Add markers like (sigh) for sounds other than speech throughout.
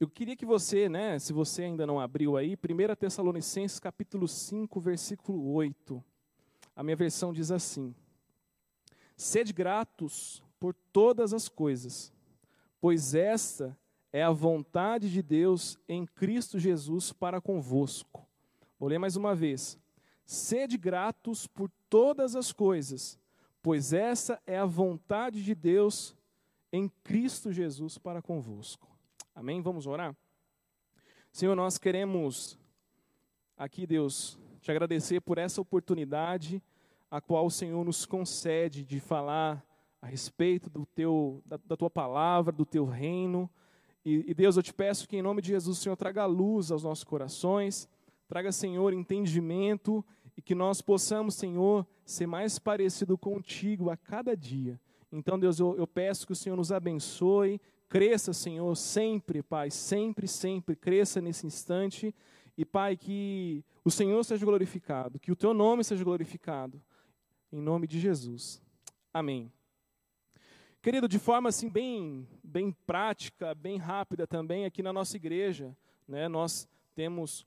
Eu queria que você, né, se você ainda não abriu aí, 1 Tessalonicenses capítulo 5, versículo 8. A minha versão diz assim: Sede gratos por todas as coisas, pois esta é a vontade de Deus em Cristo Jesus para convosco. Vou ler mais uma vez. Sede gratos por todas as coisas, pois essa é a vontade de Deus em Cristo Jesus para convosco. Amém? Vamos orar? Senhor, nós queremos aqui, Deus, te agradecer por essa oportunidade a qual o Senhor nos concede de falar a respeito do teu, da, da tua palavra, do teu reino. E, e, Deus, eu te peço que em nome de Jesus Senhor traga luz aos nossos corações, traga, Senhor, entendimento e que nós possamos, Senhor, ser mais parecido contigo a cada dia. Então, Deus, eu, eu peço que o Senhor nos abençoe, Cresça, Senhor, sempre, Pai, sempre, sempre, cresça nesse instante. E, Pai, que o Senhor seja glorificado, que o Teu nome seja glorificado. Em nome de Jesus. Amém. Querido, de forma assim bem, bem prática, bem rápida também, aqui na nossa igreja, né, nós temos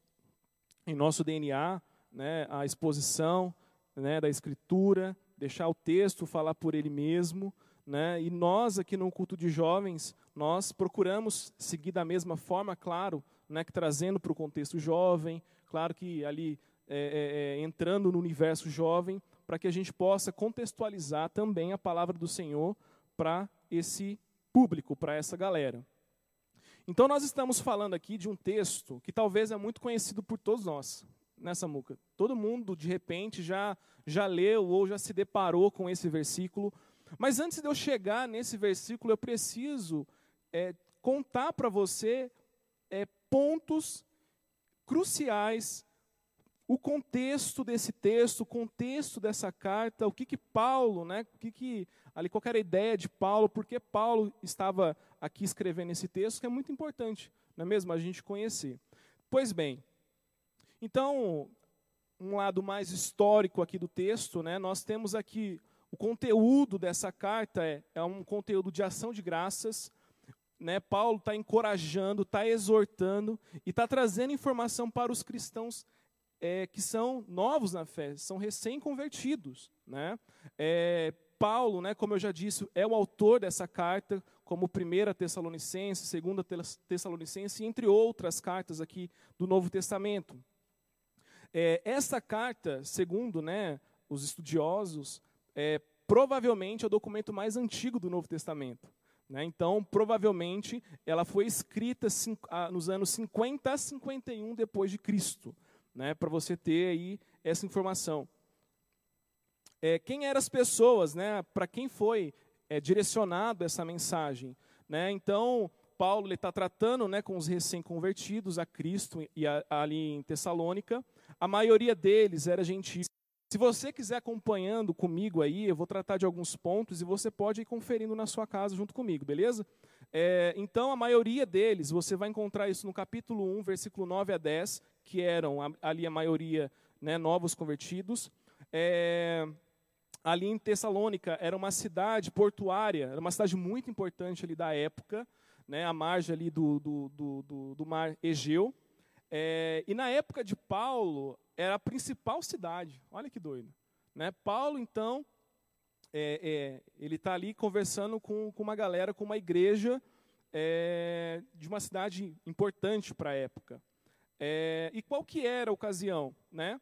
em nosso DNA né, a exposição né, da Escritura, deixar o texto falar por ele mesmo, né? E nós aqui no culto de jovens, nós procuramos seguir da mesma forma, claro, né, que trazendo para o contexto jovem, claro que ali é, é, é, entrando no universo jovem, para que a gente possa contextualizar também a palavra do Senhor para esse público, para essa galera. Então nós estamos falando aqui de um texto que talvez é muito conhecido por todos nós, nessa né, muca. Todo mundo de repente já já leu ou já se deparou com esse versículo mas antes de eu chegar nesse versículo, eu preciso é, contar para você é, pontos cruciais, o contexto desse texto, o contexto dessa carta, o que que Paulo, né, o que que ali qual era a ideia de Paulo, porque Paulo estava aqui escrevendo esse texto, que é muito importante, não é mesmo a gente conhecer. Pois bem, então um lado mais histórico aqui do texto, né, nós temos aqui o conteúdo dessa carta é, é um conteúdo de ação de graças. Né? Paulo está encorajando, está exortando e está trazendo informação para os cristãos é, que são novos na fé, são recém-convertidos. Né? É, Paulo, né, como eu já disse, é o autor dessa carta, como 1 Tessalonicense, 2 Tessalonicense, entre outras cartas aqui do Novo Testamento. É, essa carta, segundo né, os estudiosos, é, provavelmente é o documento mais antigo do Novo Testamento. Né? Então, provavelmente, ela foi escrita nos anos 50 a 51 depois de Cristo, né? para você ter aí essa informação. É, quem eram as pessoas, né? para quem foi é, direcionado essa mensagem? Né? Então, Paulo está tratando né, com os recém-convertidos a Cristo e a, ali em Tessalônica. A maioria deles era gentis. Se você quiser acompanhando comigo aí, eu vou tratar de alguns pontos e você pode ir conferindo na sua casa junto comigo, beleza? É, então, a maioria deles, você vai encontrar isso no capítulo 1, versículo 9 a 10, que eram ali a maioria né, novos convertidos. É, ali em Tessalônica, era uma cidade portuária, era uma cidade muito importante ali da época, né, à margem ali do, do, do, do, do mar Egeu. É, e na época de Paulo, era a principal cidade. Olha que doido. Né? Paulo, então, é, é, ele está ali conversando com, com, uma galera, com uma igreja é, de uma cidade importante para a época. É, e qual que era a ocasião né,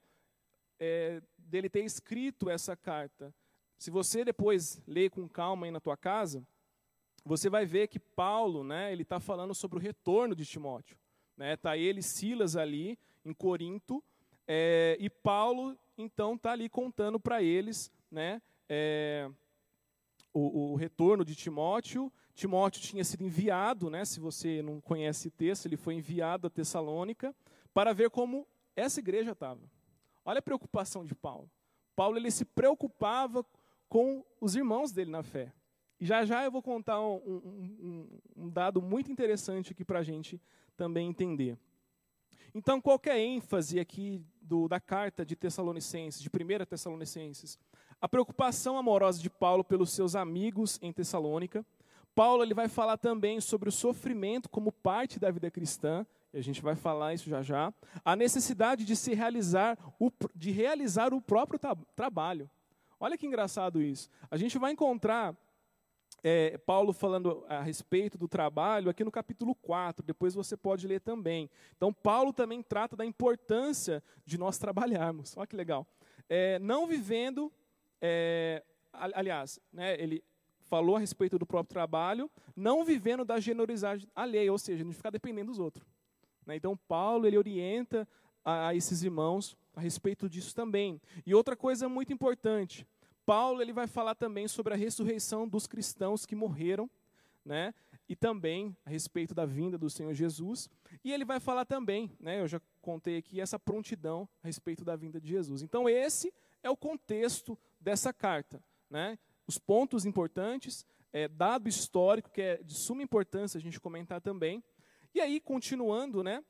é, dele ter escrito essa carta? Se você depois ler com calma aí na tua casa, você vai ver que Paulo, né, ele está falando sobre o retorno de Timóteo. Né? Tá ele, Silas ali em Corinto, é, e Paulo, então, está ali contando para eles né, é, o, o, retorno de Timóteo. Timóteo tinha sido enviado, né, se você não conhece o texto, ele foi enviado a Tessalônica para ver como essa igreja estava. Olha a preocupação de Paulo. Paulo ele se preocupava com os irmãos dele na fé. E já já eu vou contar um, um, um dado muito interessante aqui para a gente também entender. Então, qual é ênfase aqui do, da carta de Tessalonicenses, de 1 Tessalonicenses? A preocupação amorosa de Paulo pelos seus amigos em Tessalônica. Paulo ele vai falar também sobre o sofrimento como parte da vida cristã, e a gente vai falar isso já já. A necessidade de se realizar o, de realizar o próprio tra trabalho. Olha que engraçado isso. A gente vai encontrar é, Paulo falando a respeito do trabalho aqui no capítulo 4, depois você pode ler também. Então, Paulo também trata da importância de nós trabalharmos. Olha que legal. É, não vivendo, é, aliás, né, ele falou a respeito do próprio trabalho, não vivendo da generosidade alheia, ou seja, não ficar dependendo dos outros. Né? Então, Paulo ele orienta a, a esses irmãos a respeito disso também. E outra coisa muito importante, Paulo ele vai falar também sobre a ressurreição dos cristãos que morreram, né? E também a respeito da vinda do Senhor Jesus. E ele vai falar também, né? Eu já contei aqui essa prontidão a respeito da vinda de Jesus. Então esse é o contexto dessa carta, né? Os pontos importantes, é, dado histórico que é de suma importância a gente comentar também. E aí continuando, né?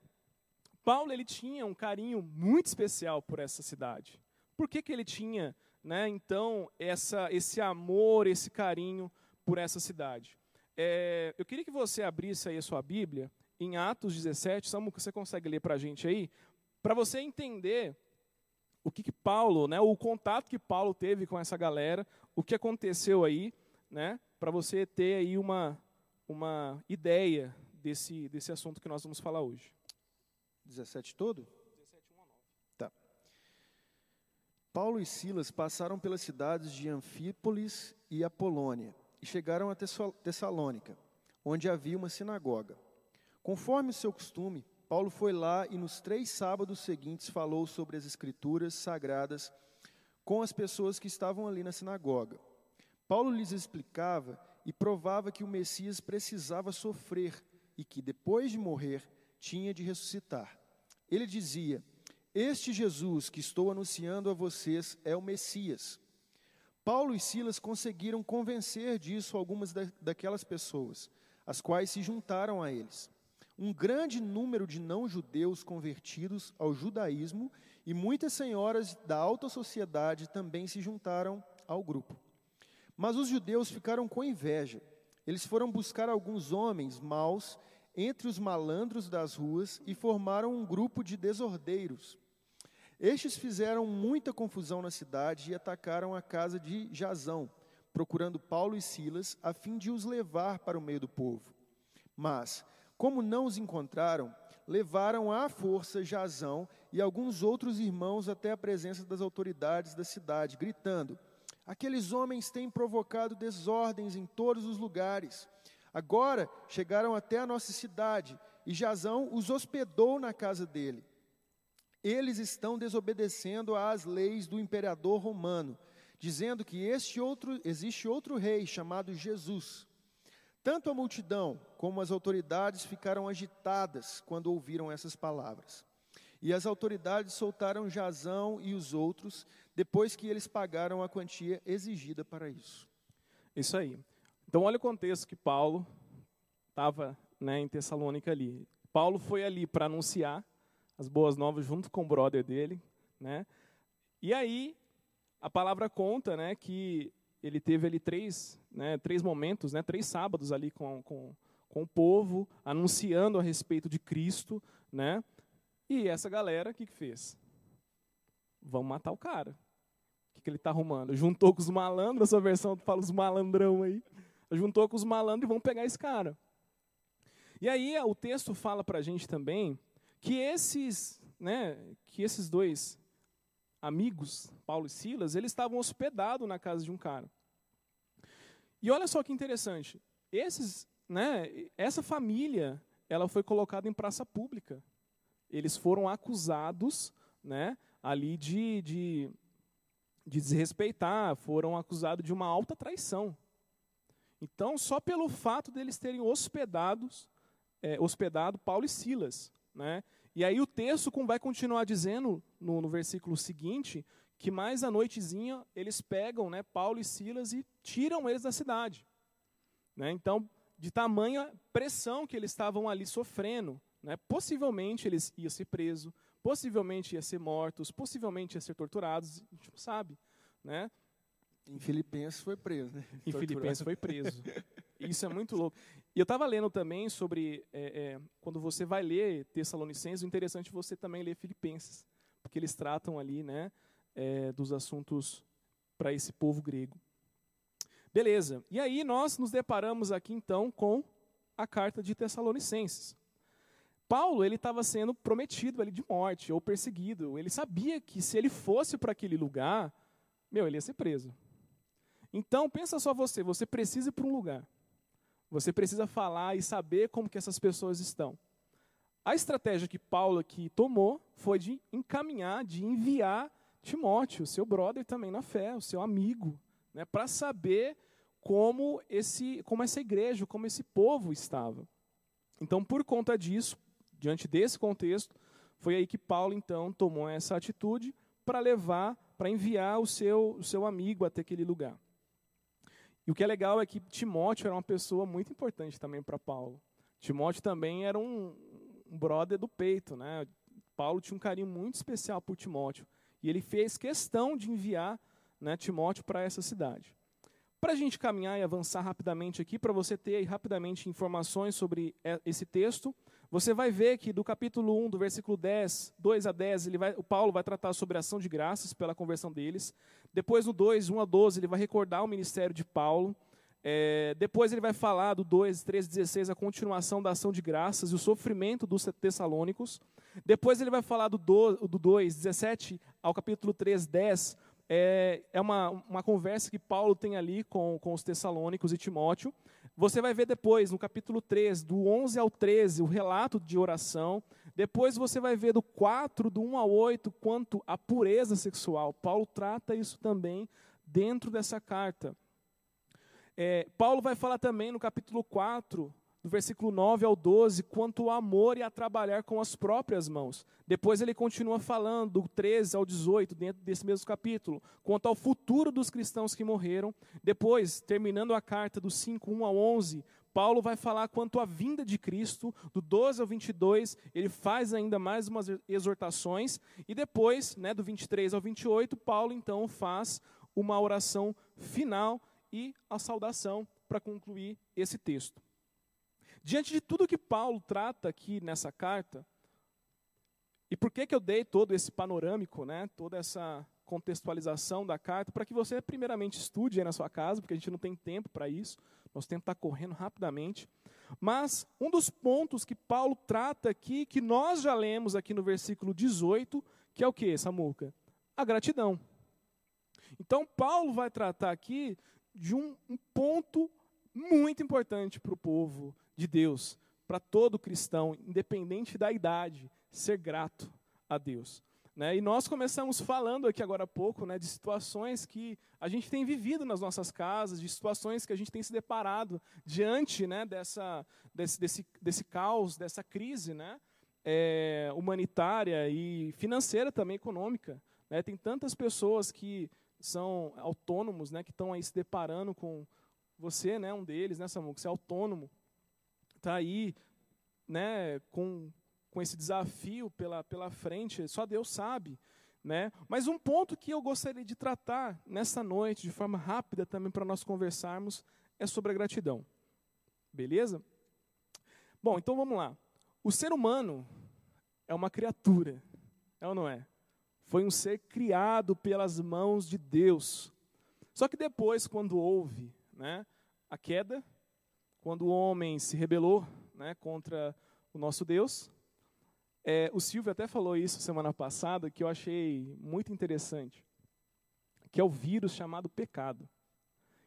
Paulo ele tinha um carinho muito especial por essa cidade. Por que, que ele tinha né, então, essa, esse amor, esse carinho por essa cidade. É, eu queria que você abrisse aí a sua Bíblia, em Atos 17, Samu, que você consegue ler para a gente aí, para você entender o que, que Paulo, né, o contato que Paulo teve com essa galera, o que aconteceu aí, né, para você ter aí uma, uma ideia desse, desse assunto que nós vamos falar hoje. 17 todo? Paulo e Silas passaram pelas cidades de Anfípolis e Apolônia e chegaram a Tessalônica, onde havia uma sinagoga. Conforme o seu costume, Paulo foi lá e nos três sábados seguintes falou sobre as escrituras sagradas com as pessoas que estavam ali na sinagoga. Paulo lhes explicava e provava que o Messias precisava sofrer e que, depois de morrer, tinha de ressuscitar. Ele dizia: este Jesus que estou anunciando a vocês é o Messias. Paulo e Silas conseguiram convencer disso algumas da, daquelas pessoas, as quais se juntaram a eles. Um grande número de não-judeus convertidos ao judaísmo e muitas senhoras da alta sociedade também se juntaram ao grupo. Mas os judeus ficaram com inveja. Eles foram buscar alguns homens maus entre os malandros das ruas e formaram um grupo de desordeiros estes fizeram muita confusão na cidade e atacaram a casa de Jazão, procurando Paulo e Silas, a fim de os levar para o meio do povo. Mas, como não os encontraram, levaram à força Jazão e alguns outros irmãos até a presença das autoridades da cidade, gritando: Aqueles homens têm provocado desordens em todos os lugares. Agora chegaram até a nossa cidade e Jazão os hospedou na casa dele. Eles estão desobedecendo às leis do imperador romano, dizendo que este outro, existe outro rei chamado Jesus. Tanto a multidão como as autoridades ficaram agitadas quando ouviram essas palavras. E as autoridades soltaram Jazão e os outros, depois que eles pagaram a quantia exigida para isso. Isso aí. Então, olha o contexto que Paulo estava né, em Tessalônica ali. Paulo foi ali para anunciar as boas novas junto com o brother dele, né? E aí a palavra conta, né, que ele teve ali três, né, três momentos, né, três sábados ali com, com, com o povo, anunciando a respeito de Cristo, né? E essa galera, o que, que fez? Vamos matar o cara. O que, que ele está arrumando? Juntou com os malandros, a sua versão fala os malandrão aí. Juntou com os malandros e vão pegar esse cara. E aí o texto fala para a gente também que esses, né, que esses dois amigos, Paulo e Silas, eles estavam hospedados na casa de um cara. E olha só que interessante, esses, né, essa família, ela foi colocada em praça pública. Eles foram acusados, né, ali de, de, de desrespeitar, foram acusados de uma alta traição. Então, só pelo fato deles terem hospedados, é, hospedado Paulo e Silas, né? E aí o texto vai continuar dizendo, no, no versículo seguinte, que mais à noitezinha eles pegam né, Paulo e Silas e tiram eles da cidade. Né? Então, de tamanha pressão que eles estavam ali sofrendo, né, possivelmente eles iam ser presos, possivelmente iam ser mortos, possivelmente iam ser torturados, a gente não sabe. Né? Em Filipenses foi preso, né? Em Filipenses foi preso. (laughs) Isso é muito louco. E eu estava lendo também sobre, é, é, quando você vai ler Tessalonicenses, o interessante é você também ler Filipenses, porque eles tratam ali né, é, dos assuntos para esse povo grego. Beleza, e aí nós nos deparamos aqui então com a carta de Tessalonicenses. Paulo ele estava sendo prometido ali de morte ou perseguido. Ele sabia que se ele fosse para aquele lugar, meu, ele ia ser preso. Então pensa só você, você precisa ir para um lugar. Você precisa falar e saber como que essas pessoas estão. A estratégia que Paulo aqui tomou foi de encaminhar, de enviar Timóteo, seu brother também na fé, o seu amigo, né, para saber como esse, como essa igreja, como esse povo estava. Então, por conta disso, diante desse contexto, foi aí que Paulo então tomou essa atitude para levar, para enviar o seu, o seu amigo até aquele lugar. E o que é legal é que Timóteo era uma pessoa muito importante também para Paulo. Timóteo também era um, um brother do peito, né? Paulo tinha um carinho muito especial por Timóteo. E ele fez questão de enviar né, Timóteo para essa cidade. Para a gente caminhar e avançar rapidamente aqui, para você ter rapidamente informações sobre esse texto, você vai ver que do capítulo 1, do versículo 10, 2 a 10, ele vai, o Paulo vai tratar sobre a ação de graças pela conversão deles. Depois, no 2, 1 a 12, ele vai recordar o ministério de Paulo. É, depois ele vai falar do 2, 13, 16, a continuação da ação de graças e o sofrimento dos tessalônicos. Depois ele vai falar do, do, do 2, 17 ao capítulo 3, 10, é, é uma, uma conversa que Paulo tem ali com, com os Tessalônicos e Timóteo. Você vai ver depois, no capítulo 3, do 11 ao 13, o relato de oração. Depois você vai ver do 4, do 1 ao 8, quanto à pureza sexual. Paulo trata isso também dentro dessa carta. É, Paulo vai falar também no capítulo 4 do versículo 9 ao 12, quanto ao amor e a trabalhar com as próprias mãos. Depois ele continua falando, do 13 ao 18, dentro desse mesmo capítulo, quanto ao futuro dos cristãos que morreram. Depois, terminando a carta do 5, 1 ao 11, Paulo vai falar quanto à vinda de Cristo, do 12 ao 22, ele faz ainda mais umas exortações, e depois, né, do 23 ao 28, Paulo então faz uma oração final e a saudação para concluir esse texto. Diante de tudo que Paulo trata aqui nessa carta, e por que, que eu dei todo esse panorâmico, né, toda essa contextualização da carta, para que você primeiramente estude aí na sua casa, porque a gente não tem tempo para isso, nosso tempo está correndo rapidamente. Mas um dos pontos que Paulo trata aqui, que nós já lemos aqui no versículo 18, que é o que, Samuca? A gratidão. Então, Paulo vai tratar aqui de um, um ponto muito importante para o povo de Deus, para todo cristão, independente da idade, ser grato a Deus. Né? E nós começamos falando aqui agora há pouco né, de situações que a gente tem vivido nas nossas casas, de situações que a gente tem se deparado diante né, dessa, desse, desse, desse caos, dessa crise né, é, humanitária e financeira também, econômica. Né? Tem tantas pessoas que são autônomos, né, que estão aí se deparando com você, né, um deles, né, Samu, que você é autônomo, está aí né, com, com esse desafio pela, pela frente, só Deus sabe. Né? Mas um ponto que eu gostaria de tratar nessa noite, de forma rápida também para nós conversarmos, é sobre a gratidão. Beleza? Bom, então vamos lá. O ser humano é uma criatura, é ou não é? Foi um ser criado pelas mãos de Deus. Só que depois, quando houve né, a queda, quando o homem se rebelou né, contra o nosso Deus. É, o Silvio até falou isso semana passada, que eu achei muito interessante, que é o vírus chamado pecado.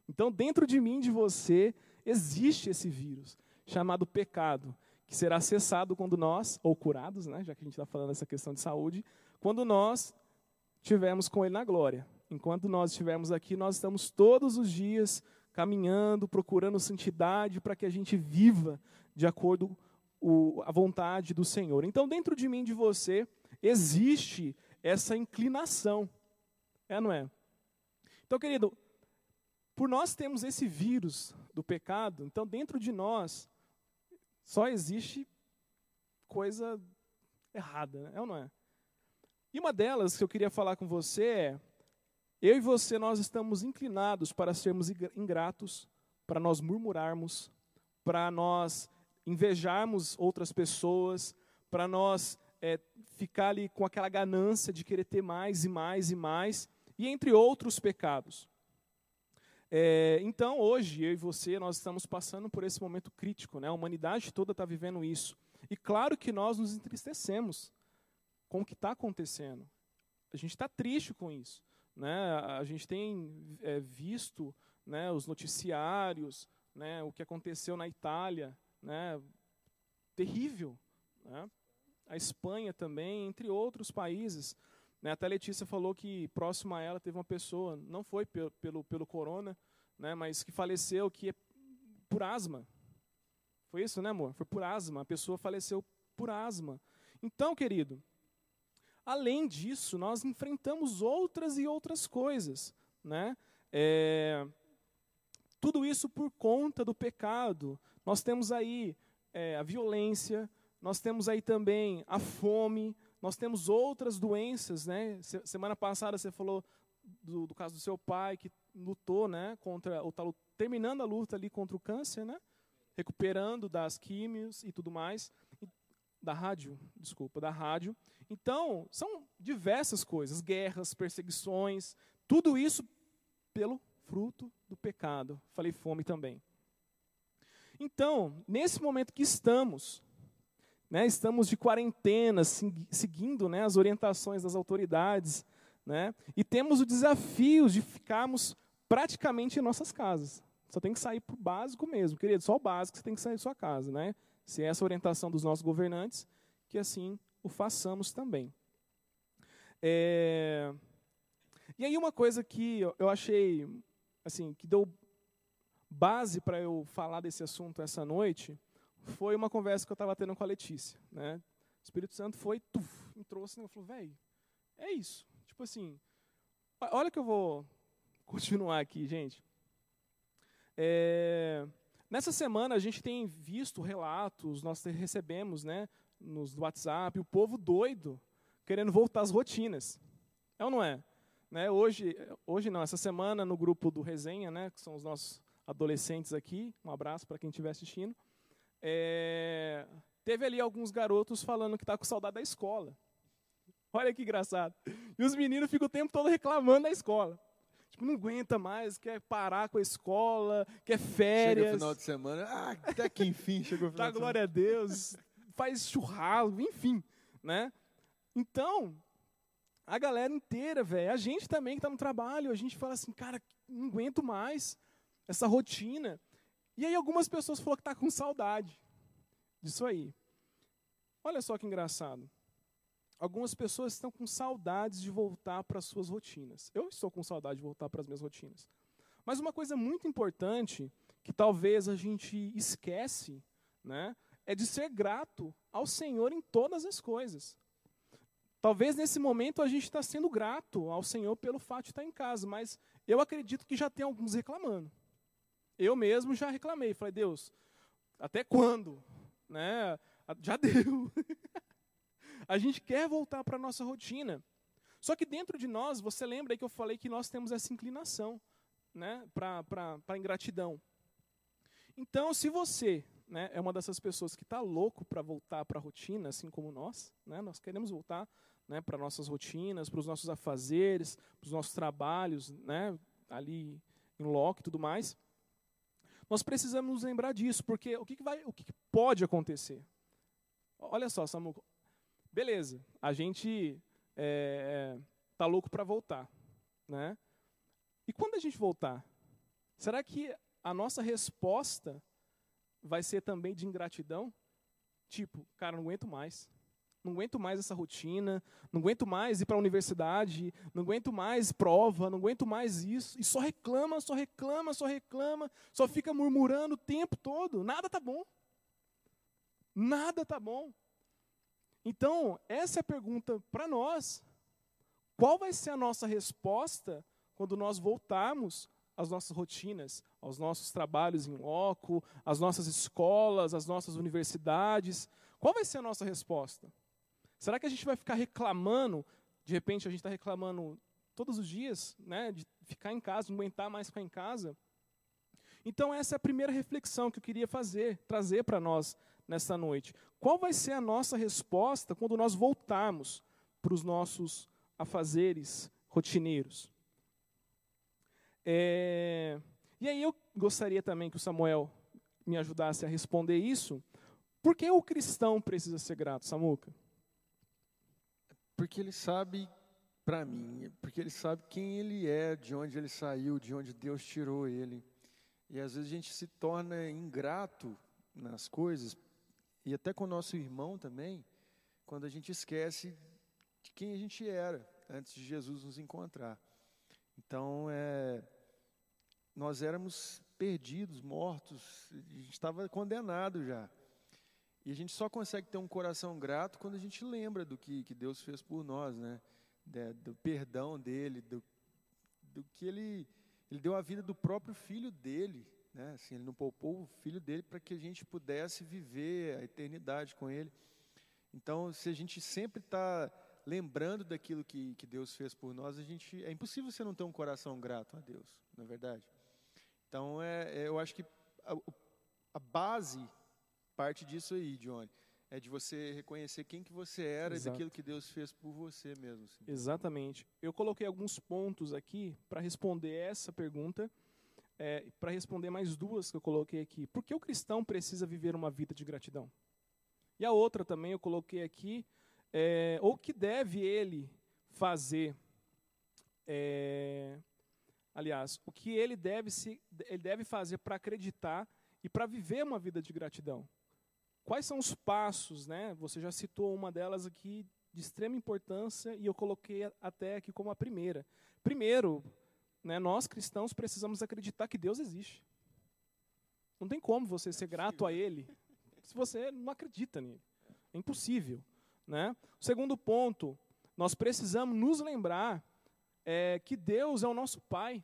Então, dentro de mim, de você, existe esse vírus chamado pecado, que será cessado quando nós, ou curados, né, já que a gente está falando dessa questão de saúde, quando nós estivermos com Ele na glória. Enquanto nós estivermos aqui, nós estamos todos os dias caminhando, procurando santidade para que a gente viva de acordo com a vontade do Senhor. Então, dentro de mim, de você, existe essa inclinação. É, não é? Então, querido, por nós temos esse vírus do pecado, então dentro de nós só existe coisa errada, né? é ou não é? E uma delas que eu queria falar com você é eu e você, nós estamos inclinados para sermos ingratos para nós murmurarmos, para nós invejarmos outras pessoas, para nós é, ficar ali com aquela ganância de querer ter mais e mais e mais, e entre outros pecados. É, então, hoje, eu e você, nós estamos passando por esse momento crítico, né? a humanidade toda está vivendo isso. E claro que nós nos entristecemos com o que está acontecendo. A gente está triste com isso. Né? A gente tem é, visto né, os noticiários, né, o que aconteceu na Itália, né, terrível. Né? A Espanha também, entre outros países. Né? Até a Letícia falou que próximo a ela teve uma pessoa, não foi pelo, pelo, pelo corona, né, mas que faleceu que é por asma. Foi isso, né, amor? Foi por asma. A pessoa faleceu por asma. Então, querido, Além disso, nós enfrentamos outras e outras coisas. Né? É, tudo isso por conta do pecado. Nós temos aí é, a violência, nós temos aí também a fome, nós temos outras doenças. Né? Semana passada você falou do, do caso do seu pai que lutou né, contra, ou está terminando a luta ali contra o câncer, né? recuperando das químios e tudo mais da rádio, desculpa, da rádio. Então, são diversas coisas, guerras, perseguições, tudo isso pelo fruto do pecado. Falei fome também. Então, nesse momento que estamos, né, estamos de quarentena, seguindo né, as orientações das autoridades, né, e temos o desafio de ficarmos praticamente em nossas casas. Só tem que sair para o básico mesmo, querido, só o básico você tem que sair da sua casa, né? se é essa a orientação dos nossos governantes, que assim o façamos também. É... E aí uma coisa que eu achei, assim, que deu base para eu falar desse assunto essa noite, foi uma conversa que eu estava tendo com a Letícia, né? O Espírito Santo foi, tuf, me trouxe, né? falou, velho, é isso. Tipo assim, olha que eu vou (laughs) continuar aqui, gente. É, Nessa semana a gente tem visto relatos, nós recebemos, né, nos WhatsApp, o povo doido querendo voltar às rotinas. É ou não é? Né, hoje, hoje não, essa semana no grupo do Resenha, né, que são os nossos adolescentes aqui, um abraço para quem estiver assistindo, é, teve ali alguns garotos falando que está com saudade da escola. Olha que engraçado. E os meninos ficam o tempo todo reclamando da escola. Tipo, não aguenta mais, quer parar com a escola, quer férias. Chega o final de semana, ah, até que enfim chegou o (laughs) final Dá de glória a Deus, faz churrasco, enfim, né? Então, a galera inteira, velho, a gente também que está no trabalho, a gente fala assim, cara, não aguento mais essa rotina. E aí algumas pessoas falaram que tá com saudade disso aí. Olha só que engraçado. Algumas pessoas estão com saudades de voltar para as suas rotinas. Eu estou com saudade de voltar para as minhas rotinas. Mas uma coisa muito importante, que talvez a gente esquece, né, é de ser grato ao Senhor em todas as coisas. Talvez nesse momento a gente está sendo grato ao Senhor pelo fato de estar em casa, mas eu acredito que já tem alguns reclamando. Eu mesmo já reclamei, falei, Deus, até quando? Né? Já (laughs) deu. A gente quer voltar para a nossa rotina. Só que dentro de nós, você lembra aí que eu falei que nós temos essa inclinação né, para a ingratidão. Então, se você né, é uma dessas pessoas que está louco para voltar para a rotina, assim como nós, né, nós queremos voltar né, para nossas rotinas, para os nossos afazeres, para os nossos trabalhos, né, ali em loco e tudo mais, nós precisamos nos lembrar disso, porque o que, que vai, o que, que pode acontecer? Olha só, Samuel, beleza, a gente é, tá louco para voltar, né? E quando a gente voltar, será que a nossa resposta vai ser também de ingratidão? Tipo, cara, não aguento mais. Não aguento mais essa rotina, não aguento mais ir para a universidade, não aguento mais prova, não aguento mais isso. E só reclama, só reclama, só reclama, só fica murmurando o tempo todo. Nada tá bom. Nada tá bom. Então, essa é a pergunta para nós. Qual vai ser a nossa resposta quando nós voltarmos às nossas rotinas, aos nossos trabalhos em loco, às nossas escolas, às nossas universidades? Qual vai ser a nossa resposta? Será que a gente vai ficar reclamando? De repente, a gente está reclamando todos os dias, né, de ficar em casa, não aguentar mais ficar em casa? Então, essa é a primeira reflexão que eu queria fazer, trazer para nós nesta noite. Qual vai ser a nossa resposta quando nós voltarmos para os nossos afazeres rotineiros? É... E aí eu gostaria também que o Samuel me ajudasse a responder isso. Por que o cristão precisa ser grato, Samuca? Porque ele sabe, para mim, porque ele sabe quem ele é, de onde ele saiu, de onde Deus tirou ele. E às vezes a gente se torna ingrato nas coisas, e até com o nosso irmão também, quando a gente esquece de quem a gente era antes de Jesus nos encontrar. Então, é, nós éramos perdidos, mortos, a gente estava condenado já. E a gente só consegue ter um coração grato quando a gente lembra do que, que Deus fez por nós, né? De, do perdão dele, do, do que ele ele deu a vida do próprio filho dele, né? Assim, ele não poupou o filho dele para que a gente pudesse viver a eternidade com ele. Então, se a gente sempre está lembrando daquilo que, que Deus fez por nós, a gente é impossível você não ter um coração grato a Deus, não é verdade? Então, é, é eu acho que a, a base parte disso aí, Johnny é de você reconhecer quem que você era Exato. e daquilo que Deus fez por você mesmo. Assim. Exatamente. Eu coloquei alguns pontos aqui para responder essa pergunta, é, para responder mais duas que eu coloquei aqui. Por que o cristão precisa viver uma vida de gratidão? E a outra também eu coloquei aqui, é, o que deve ele fazer? É, aliás, o que ele deve, se, ele deve fazer para acreditar e para viver uma vida de gratidão? Quais são os passos, né? Você já citou uma delas aqui de extrema importância e eu coloquei até aqui como a primeira. Primeiro, né, nós cristãos precisamos acreditar que Deus existe. Não tem como você ser grato a Ele se você não acredita nele. É impossível. Né? O segundo ponto, nós precisamos nos lembrar é, que Deus é o nosso Pai.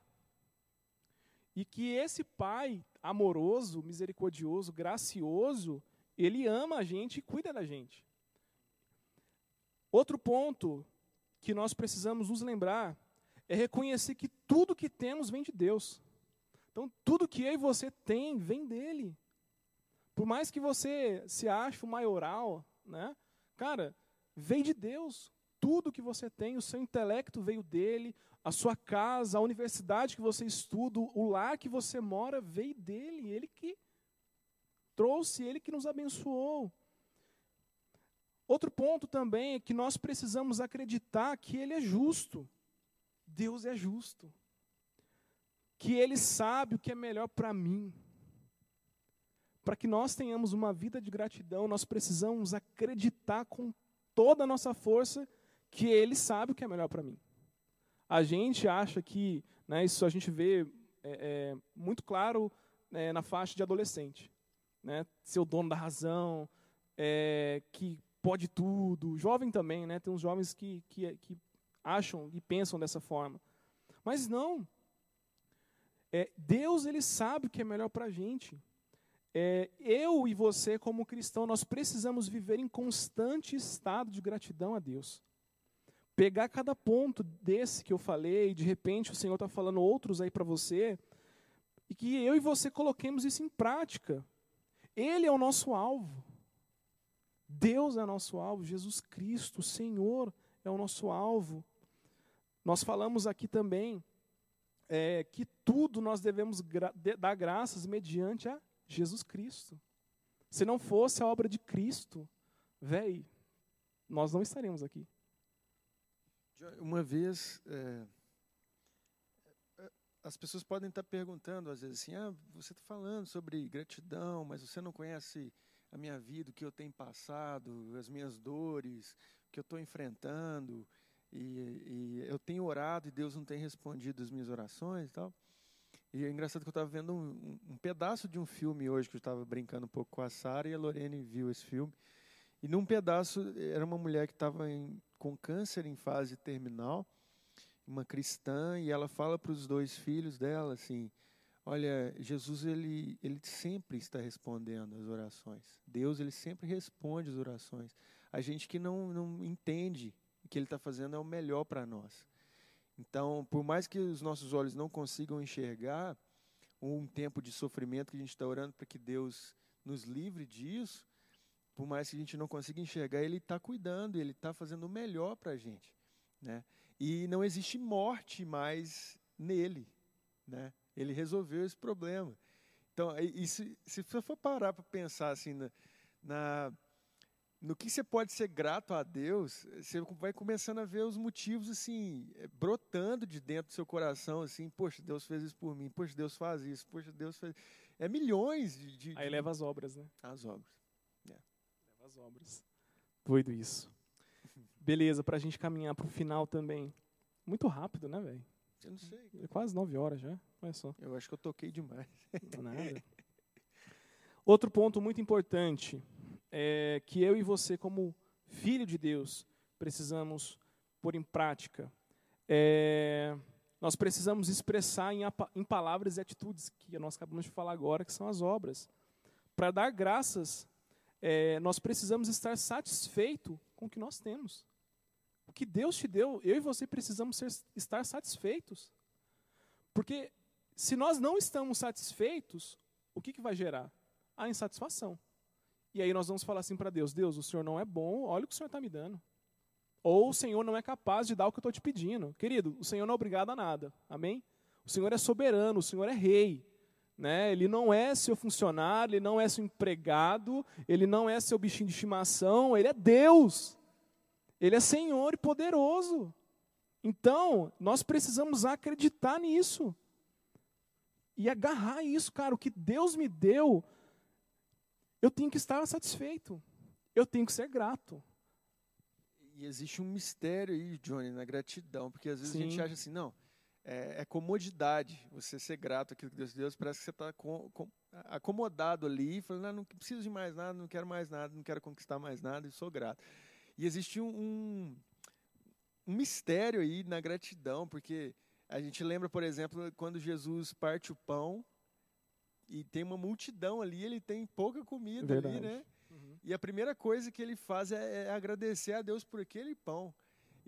E que esse Pai amoroso, misericordioso, gracioso, ele ama a gente e cuida da gente. Outro ponto que nós precisamos nos lembrar é reconhecer que tudo que temos vem de Deus. Então, tudo que eu e você tem vem dele. Por mais que você se ache o maioral, né? Cara, veio de Deus. Tudo que você tem, o seu intelecto veio dele, a sua casa, a universidade que você estuda, o lar que você mora veio dele. Ele que trouxe, Ele que nos abençoou. Outro ponto também é que nós precisamos acreditar que Ele é justo. Deus é justo. Que Ele sabe o que é melhor para mim. Para que nós tenhamos uma vida de gratidão, nós precisamos acreditar com toda a nossa força que Ele sabe o que é melhor para mim. A gente acha que, né, isso a gente vê é, é, muito claro é, na faixa de adolescente né, ser o dono da razão, é, que pode tudo. Jovem também, né? Tem uns jovens que, que, que acham e pensam dessa forma. Mas não. É, Deus ele sabe o que é melhor para a gente. É, eu e você, como cristão, nós precisamos viver em constante estado de gratidão a Deus. Pegar cada ponto desse que eu falei, de repente o Senhor está falando outros aí para você, e que eu e você coloquemos isso em prática. Ele é o nosso alvo. Deus é o nosso alvo, Jesus Cristo, o Senhor é o nosso alvo. Nós falamos aqui também é, que tudo nós devemos gra dar graças mediante a Jesus Cristo. Se não fosse a obra de Cristo, velho, nós não estaríamos aqui. Uma vez, é, as pessoas podem estar perguntando, às vezes, assim: ah, você está falando sobre gratidão, mas você não conhece a minha vida, o que eu tenho passado, as minhas dores, o que eu estou enfrentando, e, e, eu tenho orado e Deus não tem respondido as minhas orações e tal. E é engraçado que eu estava vendo um, um, pedaço de um filme hoje, que eu estava brincando um pouco com a Sara, e a Lorene viu esse filme. E num pedaço, era uma mulher que estava com câncer em fase terminal, uma cristã e ela fala para os dois filhos dela assim: Olha, Jesus ele, ele sempre está respondendo as orações. Deus ele sempre responde as orações. A gente que não, não entende que ele está fazendo é o melhor para nós. Então, por mais que os nossos olhos não consigam enxergar, um tempo de sofrimento que a gente está orando para que Deus nos livre disso, por mais que a gente não consiga enxergar, Ele está cuidando, Ele está fazendo o melhor para a gente. Né? E não existe morte mais nele. Né? Ele resolveu esse problema. Então, e se, se você for parar para pensar assim na, na, no que você pode ser grato a Deus, você vai começando a ver os motivos assim brotando de dentro do seu coração, assim, poxa, Deus fez isso por mim, poxa, Deus faz isso, poxa, Deus fez, é milhões de, de aí leva as obras, né? As obras, é. leva as obras. Doido isso. Beleza, para a gente caminhar para o final também. Muito rápido, né, velho? Eu não sei. É quase nove horas já. Olha só. Eu acho que eu toquei demais. Nada. (laughs) Outro ponto muito importante é que eu e você, como filho de Deus, precisamos pôr em prática. É, nós precisamos expressar em, em palavras e atitudes, que nós acabamos de falar agora, que são as obras. Para dar graças, é, nós precisamos estar satisfeito com o que nós temos. O que Deus te deu, eu e você precisamos ser, estar satisfeitos. Porque se nós não estamos satisfeitos, o que, que vai gerar? A insatisfação. E aí nós vamos falar assim para Deus: Deus, o Senhor não é bom, olha o que o Senhor está me dando. Ou o Senhor não é capaz de dar o que eu estou te pedindo. Querido, o Senhor não é obrigado a nada. Amém? O Senhor é soberano, o Senhor é rei. Né? Ele não é seu funcionário, ele não é seu empregado, ele não é seu bichinho de estimação, ele é Deus. Ele é Senhor e poderoso. Então, nós precisamos acreditar nisso. E agarrar isso, cara. O que Deus me deu, eu tenho que estar satisfeito. Eu tenho que ser grato. E existe um mistério aí, Johnny, na gratidão, porque às vezes Sim. a gente acha assim, não, é, é, comodidade você ser grato àquilo que Deus deu, parece que você está com, com, acomodado ali, falando, não, não preciso de mais nada, não quero mais nada, não quero conquistar mais nada e sou grato. E existe um, um, um mistério aí na gratidão, porque a gente lembra, por exemplo, quando Jesus parte o pão e tem uma multidão ali, ele tem pouca comida Verdade. ali, né? Uhum. E a primeira coisa que ele faz é, é, agradecer a Deus por aquele pão.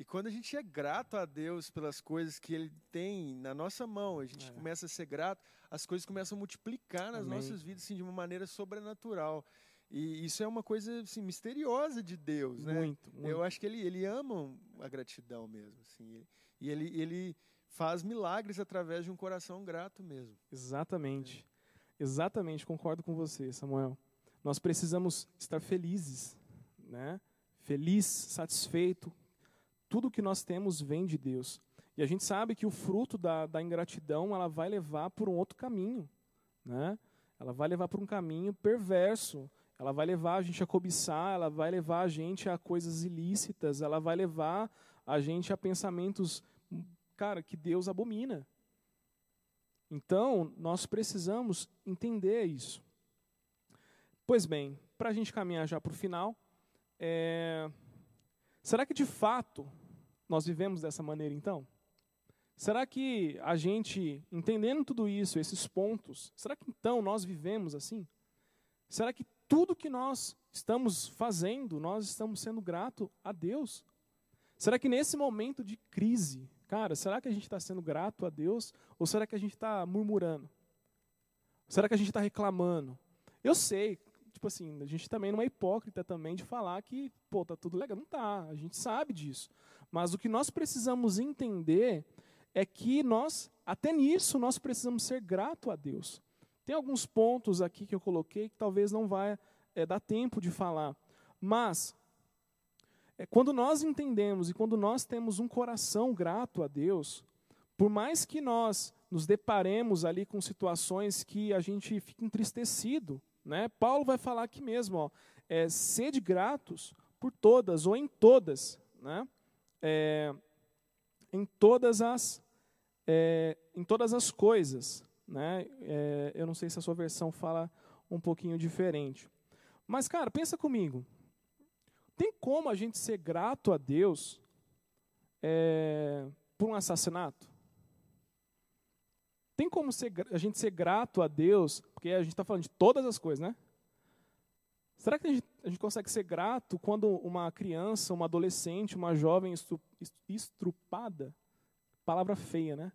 E quando a gente é grato a Deus pelas coisas que Ele tem na nossa mão, a gente é. começa a ser grato, as coisas começam a multiplicar nas Amém. nossas vidas assim, de uma maneira sobrenatural. E isso é uma coisa assim, misteriosa de Deus, né? Muito, muito. Eu acho que ele, ele ama a gratidão mesmo, assim. E ele, ele faz milagres através de um coração grato mesmo. Exatamente. Exatamente, concordo com você, Samuel. Nós precisamos estar felizes, né? Feliz, satisfeito. Tudo que nós temos vem de Deus. E a gente sabe que o fruto da, da ingratidão ela vai levar por um outro caminho, né? Ela vai levar por um caminho perverso. Ela vai levar a gente a cobiçar, ela vai levar a gente a coisas ilícitas, ela vai levar a gente a pensamentos cara, que Deus abomina. Então, nós precisamos entender isso. Pois bem, para a gente caminhar já para o final, é... será que de fato nós vivemos dessa maneira então? Será que a gente, entendendo tudo isso, esses pontos, será que então nós vivemos assim? Será que tudo que nós estamos fazendo, nós estamos sendo grato a Deus? Será que nesse momento de crise, Cara, será que a gente está sendo grato a Deus ou será que a gente está murmurando? Será que a gente está reclamando? Eu sei, tipo assim, a gente também não é hipócrita também de falar que, pô, tá tudo legal. Não tá, a gente sabe disso. Mas o que nós precisamos entender é que nós, até nisso, nós precisamos ser grato a Deus. Tem alguns pontos aqui que eu coloquei que talvez não vai é, dar tempo de falar. Mas é, quando nós entendemos e quando nós temos um coração grato a Deus, por mais que nós nos deparemos ali com situações que a gente fica entristecido, né? Paulo vai falar aqui mesmo, ó, é, sede gratos por todas ou em todas, né? É, em todas as é, em todas as coisas, né? É, eu não sei se a sua versão fala um pouquinho diferente, mas cara, pensa comigo. Tem como a gente ser grato a Deus é, por um assassinato? Tem como ser, a gente ser grato a Deus, porque a gente está falando de todas as coisas, né? Será que a gente, a gente, consegue ser grato quando uma criança, uma adolescente, uma jovem estrupada, palavra feia, né?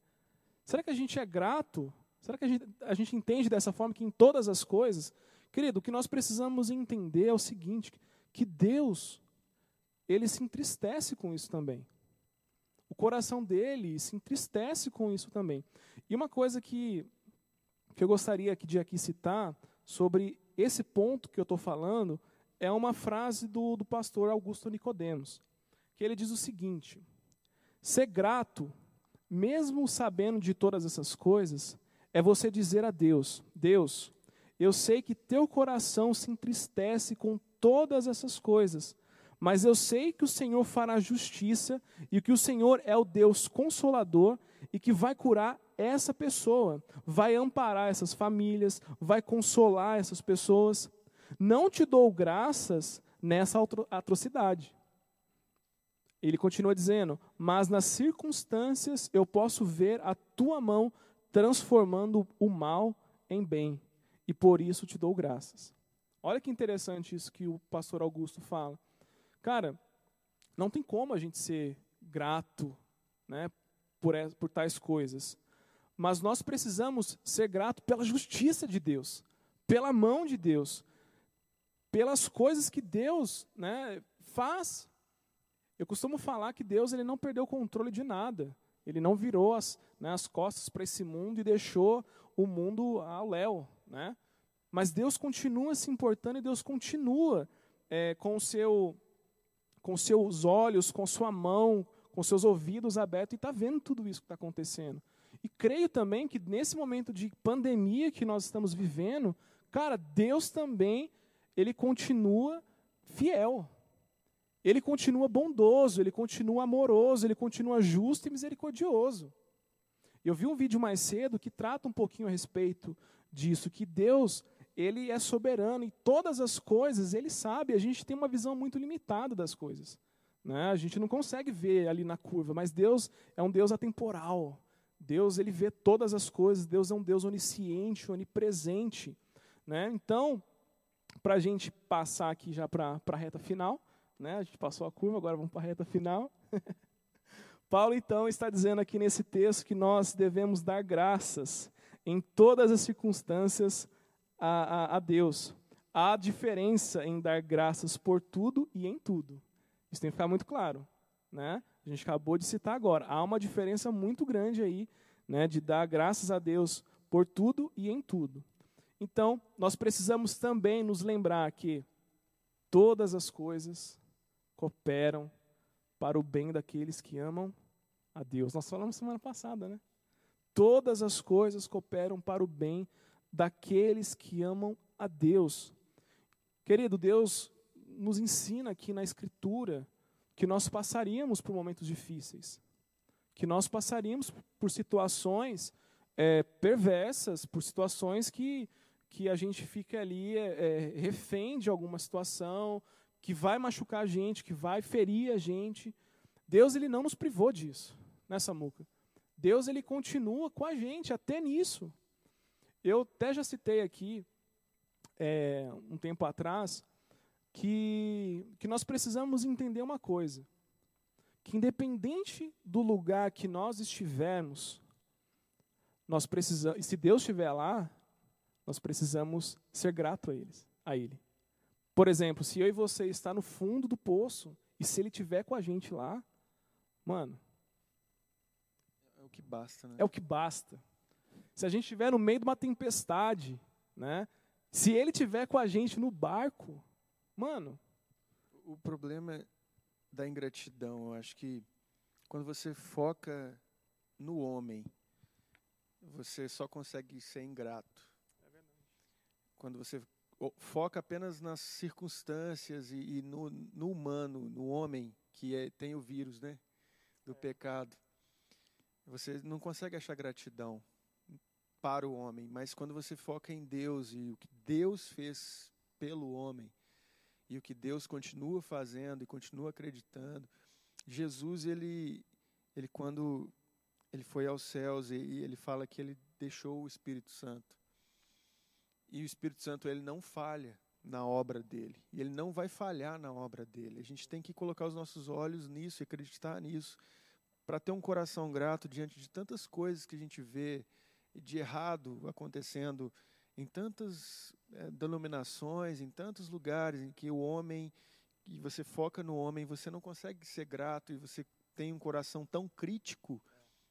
Será que a gente é grato Será que a gente, a gente entende dessa forma que em todas as coisas, querido, o que nós precisamos entender é o seguinte, que Deus, ele se entristece com isso também. O coração dele se entristece com isso também. E uma coisa que, que eu gostaria de aqui citar sobre esse ponto que eu estou falando é uma frase do, do pastor Augusto Nicodemos, que ele diz o seguinte: ser grato, mesmo sabendo de todas essas coisas, é você dizer a Deus: Deus, eu sei que teu coração se entristece com todas essas coisas, mas eu sei que o Senhor fará justiça e que o Senhor é o Deus consolador e que vai curar essa pessoa, vai amparar essas famílias, vai consolar essas pessoas. Não te dou graças nessa atrocidade. Ele continua dizendo: Mas nas circunstâncias eu posso ver a tua mão transformando o mal em bem, e por isso te dou graças. Olha que interessante isso que o pastor Augusto fala. Cara, não tem como a gente ser grato né, por, por tais coisas. Mas nós precisamos ser grato pela justiça de Deus, pela mão de Deus, pelas coisas que Deus né, faz. Eu costumo falar que Deus ele não perdeu o controle de nada. Ele não virou as, né, as costas para esse mundo e deixou o mundo ao léu. Né? Mas Deus continua se importando e Deus continua é, com, seu, com seus olhos, com sua mão, com seus ouvidos abertos e está vendo tudo isso que está acontecendo. E creio também que nesse momento de pandemia que nós estamos vivendo, cara, Deus também ele continua fiel. Ele continua bondoso, ele continua amoroso, ele continua justo e misericordioso. Eu vi um vídeo mais cedo que trata um pouquinho a respeito disso, que Deus, ele é soberano em todas as coisas, ele sabe, a gente tem uma visão muito limitada das coisas. Né? A gente não consegue ver ali na curva, mas Deus é um Deus atemporal. Deus, ele vê todas as coisas, Deus é um Deus onisciente, onipresente. Né? Então, para a gente passar aqui já para a reta final, né? a gente passou a curva, agora vamos para a reta final. (laughs) Paulo, então, está dizendo aqui nesse texto que nós devemos dar graças em todas as circunstâncias a, a, a Deus. Há diferença em dar graças por tudo e em tudo. Isso tem que ficar muito claro. Né? A gente acabou de citar agora. Há uma diferença muito grande aí né, de dar graças a Deus por tudo e em tudo. Então, nós precisamos também nos lembrar que todas as coisas cooperam para o bem daqueles que amam a Deus. Nós falamos semana passada, né? Todas as coisas cooperam para o bem daqueles que amam a Deus. Querido, Deus nos ensina aqui na Escritura que nós passaríamos por momentos difíceis, que nós passaríamos por situações é, perversas, por situações que que a gente fica ali é, é, refém de alguma situação, que vai machucar a gente, que vai ferir a gente. Deus ele não nos privou disso, nessa né, muca. Deus ele continua com a gente até nisso. Eu até já citei aqui é, um tempo atrás que, que nós precisamos entender uma coisa, que independente do lugar que nós estivermos, nós precisamos, e se Deus estiver lá, nós precisamos ser grato a, eles, a Ele. Por exemplo, se eu e você está no fundo do poço, e se Ele estiver com a gente lá, mano. É o que basta, né? É o que basta. Se a gente estiver no meio de uma tempestade, né? Se Ele estiver com a gente no barco, mano. O problema da ingratidão, eu acho que quando você foca no homem, você só consegue ser ingrato quando você foca apenas nas circunstâncias e, e no, no, humano, no homem que é, tem o vírus, né, do é. pecado, você não consegue achar gratidão para o homem. Mas quando você foca em Deus e o que Deus fez pelo homem e o que Deus continua fazendo e continua acreditando, Jesus ele ele quando ele foi aos céus e, e ele fala que ele deixou o Espírito Santo e o Espírito Santo ele não falha na obra dele. E ele não vai falhar na obra dele. A gente tem que colocar os nossos olhos nisso e acreditar nisso para ter um coração grato diante de tantas coisas que a gente vê de errado acontecendo em tantas é, denominações, em tantos lugares em que o homem, e você foca no homem, você não consegue ser grato e você tem um coração tão crítico,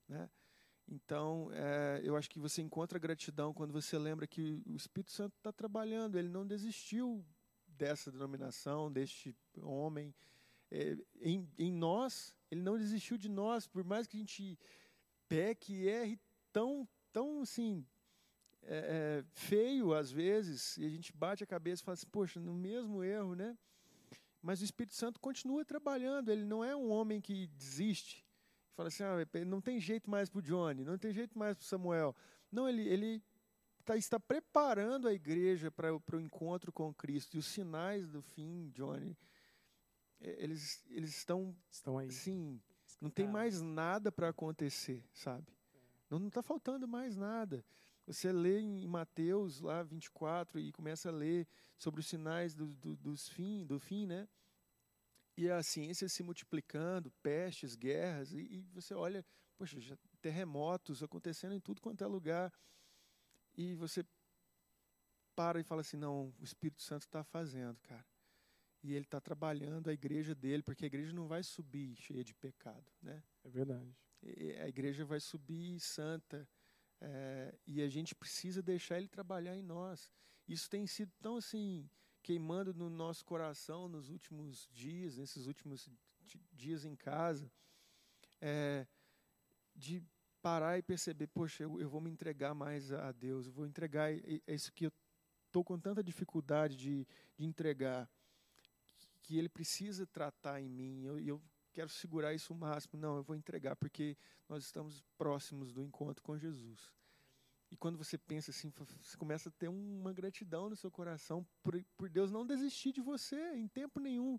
né? Então, é, eu acho que você encontra gratidão quando você lembra que o Espírito Santo está trabalhando, ele não desistiu dessa denominação, deste homem. É, em, em nós, ele não desistiu de nós, por mais que a gente peque e erre tão, tão assim, é, é, feio às vezes, e a gente bate a cabeça e fala assim, poxa, no mesmo erro, né? Mas o Espírito Santo continua trabalhando, ele não é um homem que desiste fala assim, ah, não tem jeito mais para o Johnny, não tem jeito mais para Samuel. Não, ele, ele tá, está preparando a igreja para o encontro com Cristo. E os sinais do fim, Johnny, eles, eles estão, estão aí. Sim, não tem mais nada para acontecer, sabe? Não está faltando mais nada. Você lê em Mateus lá 24 e começa a ler sobre os sinais do, do, dos fim, do fim, né? e a ciência se multiplicando, pestes, guerras, e, e você olha, poxa, já, terremotos acontecendo em tudo quanto é lugar, e você para e fala assim, não, o Espírito Santo está fazendo, cara. E ele está trabalhando a igreja dele, porque a igreja não vai subir cheia de pecado, né? É verdade. A igreja vai subir santa, é, e a gente precisa deixar ele trabalhar em nós. Isso tem sido tão assim queimando no nosso coração nos últimos dias, nesses últimos dias em casa, é, de parar e perceber, poxa, eu, eu, vou me entregar mais a Deus, eu vou entregar isso que eu estou com tanta dificuldade de, de entregar, que Ele precisa tratar em mim, eu, eu quero segurar isso o máximo. Não, eu vou entregar, porque nós estamos próximos do encontro com Jesus. E quando você pensa assim, você começa a ter uma gratidão no seu coração por, por Deus não desistir de você em tempo nenhum.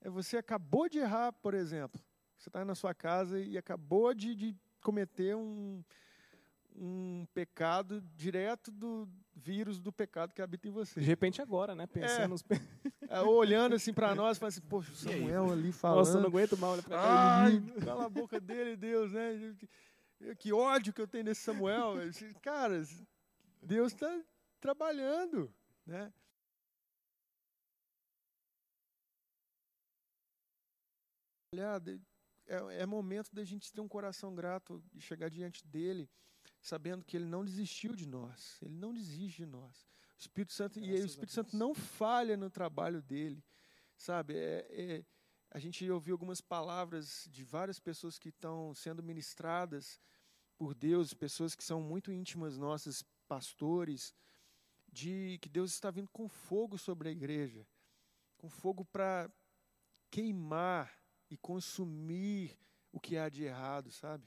É, você acabou de errar, por exemplo. Você está na sua casa e acabou de, de cometer um, um pecado direto do vírus do pecado que habita em você. De repente agora, né? Pensando é, nos... (laughs) é, olhando assim para nós, falando assim, poxa, o Samuel ali falando. Nossa, eu não aguento mal olhar pra. Ai, cala a boca dele, Deus, né? que ódio que eu tenho nesse Samuel. Cara, Deus está trabalhando, né? É, é momento da gente ter um coração grato e chegar diante dele, sabendo que ele não desistiu de nós. Ele não desiste de nós. O Espírito Santo Graças e o Espírito Santo não falha no trabalho dele, sabe? É, é, a gente ouviu algumas palavras de várias pessoas que estão sendo ministradas por Deus, pessoas que são muito íntimas nossas, pastores, de que Deus está vindo com fogo sobre a igreja, com fogo para queimar e consumir o que há de errado, sabe?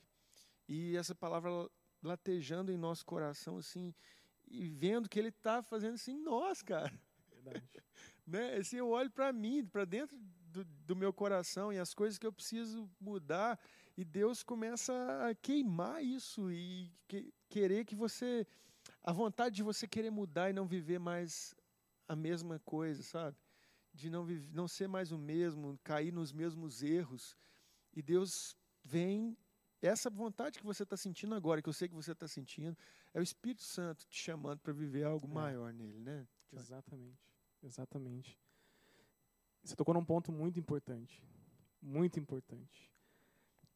E essa palavra latejando em nosso coração, assim, e vendo que Ele está fazendo assim em nós, cara. Verdade. (laughs) né? Assim, eu olho para mim, para dentro do, do, meu coração e as coisas que eu preciso mudar, e Deus começa a queimar isso e que, querer que você. A vontade de você querer mudar e não viver mais a mesma coisa, sabe? De não, viver, não ser mais o mesmo, cair nos mesmos erros. E Deus vem. Essa vontade que você está sentindo agora, que eu sei que você está sentindo, é o Espírito Santo te chamando para viver algo é. maior nele, né? Exatamente, exatamente. Você tocou num ponto muito importante, muito importante.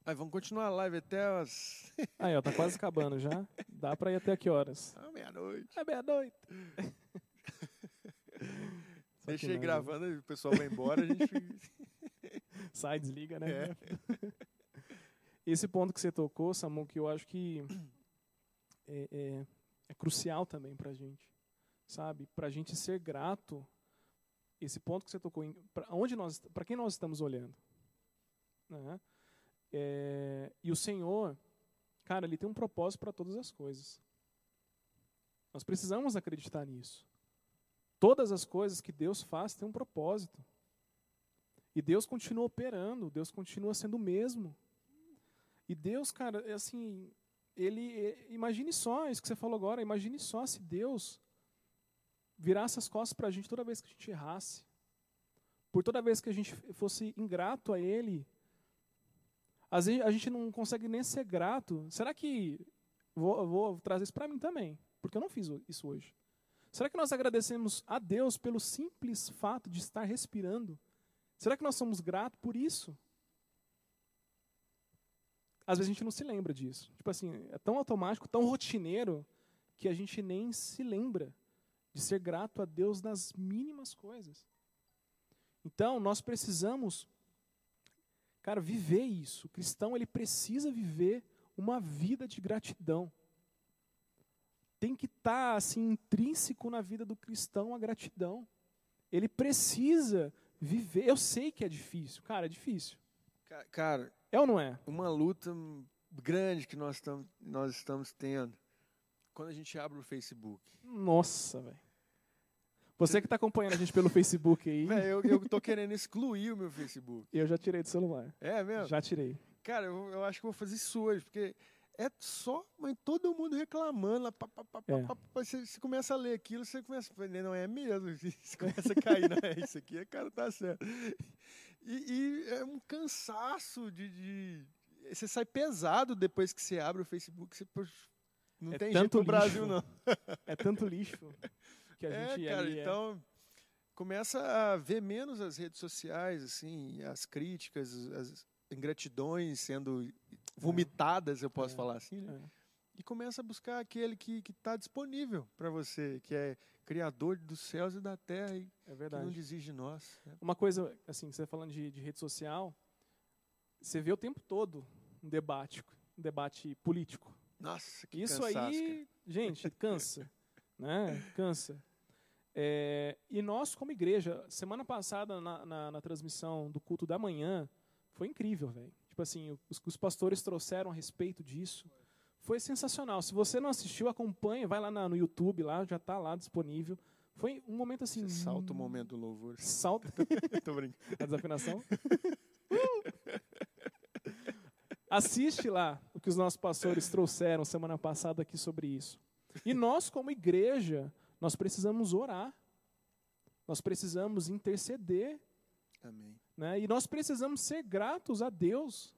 Aí, vamos continuar a live até as. (laughs) Aí, ó, tá quase acabando já. Dá pra ir até que horas? (laughs) Ah, meia-noite. É meia-noite. (laughs) Deixei gravando, o pessoal vai embora, a gente. Sai, desliga, né? É. Esse ponto que você tocou, Samu, que eu acho que (clears throat) é, é, é crucial também pra gente, sabe? Pra gente ser grato. Esse ponto que você tocou, para para quem nós estamos olhando, né? É, e o Senhor, cara, ele tem um propósito para todas as coisas. Nós precisamos acreditar nisso. Todas as coisas que Deus faz têm um propósito. E Deus continua operando, Deus continua sendo o mesmo. E Deus, cara, é assim, ele, é, imagine só isso que você falou agora, imagine só se Deus virasse as costas para a gente toda vez que a gente errasse. Por toda vez que a gente fosse ingrato a Ele, às vezes a gente não consegue nem ser grato. Será que Vou, vou trazer isso para mim também, porque eu não fiz isso hoje. Será que nós agradecemos a Deus pelo simples fato de estar respirando? Será que nós somos gratos por isso? Às vezes a gente não se lembra disso. Tipo assim, é tão automático, tão rotineiro, que a gente nem se lembra de ser grato a Deus nas mínimas coisas. Então, nós precisamos, cara, viver isso. O cristão, ele precisa viver uma vida de gratidão. Tem que estar, tá, assim, intrínseco na vida do cristão a gratidão. Ele precisa viver. Eu sei que é difícil, cara, é difícil. Cara, é ou não é? Uma luta grande que nós, tam, nós estamos tendo quando a gente abre o Facebook. Nossa, velho. Você que está acompanhando a gente pelo Facebook aí. Véio, eu, eu (laughs) tô querendo excluir o meu Facebook. Eu já tirei do celular. É mesmo? Já tirei. Cara, eu, eu acho que vou fazer isso hoje, porque é só mas todo mundo reclamando. Lá, pá, pá, pá, é. você, você, começa a ler aquilo, você começa a não é mesmo. (laughs) Você começa a cair, não é isso aqui, cara, tá certo. E, e é um cansaço de, de, Você sai pesado depois que você abre o Facebook. Você, não é tem jeito no Brasil, não. É tanto lixo que a é, gente cara, é. então começa a ver menos as redes sociais, assim, as críticas, as ingratidões sendo vomitadas, eu posso é. falar assim, né? E começa a buscar aquele que está disponível para você, que é criador dos céus e da terra e é verdade. que não desiste de nós. Né? Uma coisa, assim, você falando de, de rede social, você vê o tempo todo um debate, um debate político. Nossa, que Isso aí, gente, cansa, (laughs) né? Cansa. É, e nós, como igreja, semana passada, na, na, na, transmissão do culto da manhã, foi incrível, velho. Tipo assim, os, os pastores trouxeram a respeito disso. Foi sensacional. Se você não assistiu, acompanha, vai lá na, no YouTube, lá já está lá disponível. Foi um momento assim. Você salta o momento do louvor. Salta. (laughs) Tô brincando. (laughs) A desafinação? Assiste lá o que os nossos pastores trouxeram semana passada aqui sobre isso. E nós, como igreja, nós precisamos orar. Nós precisamos interceder. Amém. Né? E nós precisamos ser gratos a Deus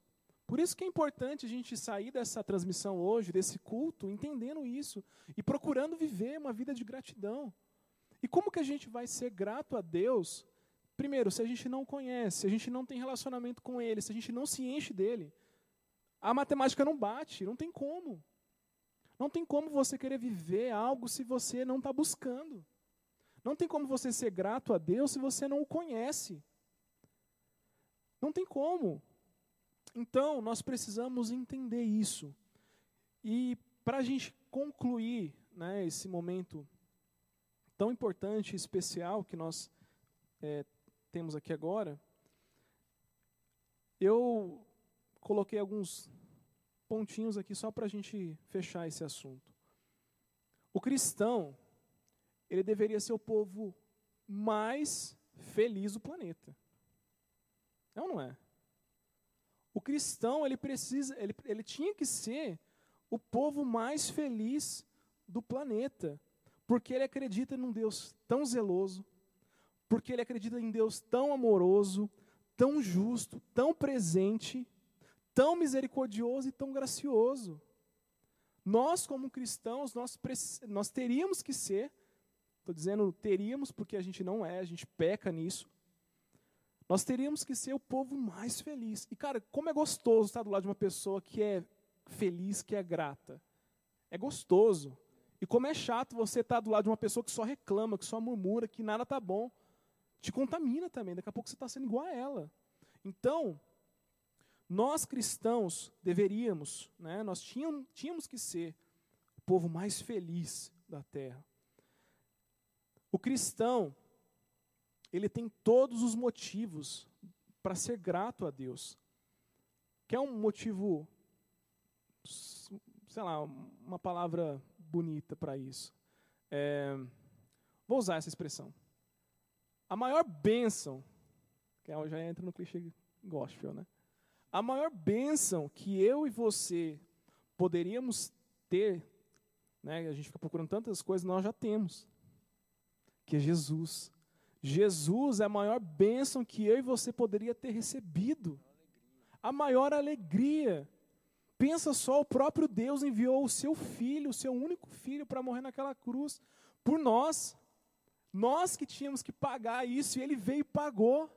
por isso que é importante a gente sair dessa transmissão hoje, desse culto, entendendo isso e procurando viver uma vida de gratidão. E como que a gente vai ser grato a Deus? Primeiro, se a gente não conhece, se a gente não tem relacionamento com Ele, se a gente não se enche dele, a matemática não bate, não tem como. Não tem como você querer viver algo se você não está buscando. Não tem como você ser grato a Deus se você não o conhece. Não tem como. Então, nós precisamos entender isso. E para a gente concluir né, esse momento tão importante e especial que nós é, temos aqui agora, eu coloquei alguns pontinhos aqui só para a gente fechar esse assunto. O cristão, ele deveria ser o povo mais feliz do planeta. É ou não é? O cristão, ele precisa, ele, ele tinha que ser o povo mais feliz do planeta, porque ele acredita num Deus tão zeloso, porque ele acredita em Deus tão amoroso, tão justo, tão presente, tão misericordioso e tão gracioso. Nós, como cristãos, nós, nós teríamos que ser, estou dizendo teríamos porque a gente não é, a gente peca nisso, nós teríamos que ser o povo mais feliz. E, cara, como é gostoso estar do lado de uma pessoa que é feliz, que é grata. É gostoso. E como é chato você estar do lado de uma pessoa que só reclama, que só murmura, que nada está bom. Te contamina também. Daqui a pouco você está sendo igual a ela. Então, nós cristãos deveríamos, né, nós tínhamos, tínhamos que ser o povo mais feliz da terra. O cristão, ele tem todos os motivos para ser grato a Deus. Quer um motivo, sei lá, uma palavra bonita para isso? É, vou usar essa expressão. A maior bênção, que é, já entra no clichê gospel, né? A maior bênção que eu e você poderíamos ter, né? A gente fica procurando tantas coisas, nós já temos, que é Jesus. Jesus é a maior bênção que eu e você poderia ter recebido. A maior alegria. Pensa só, o próprio Deus enviou o seu filho, o seu único filho, para morrer naquela cruz por nós. Nós que tínhamos que pagar isso e ele veio e pagou.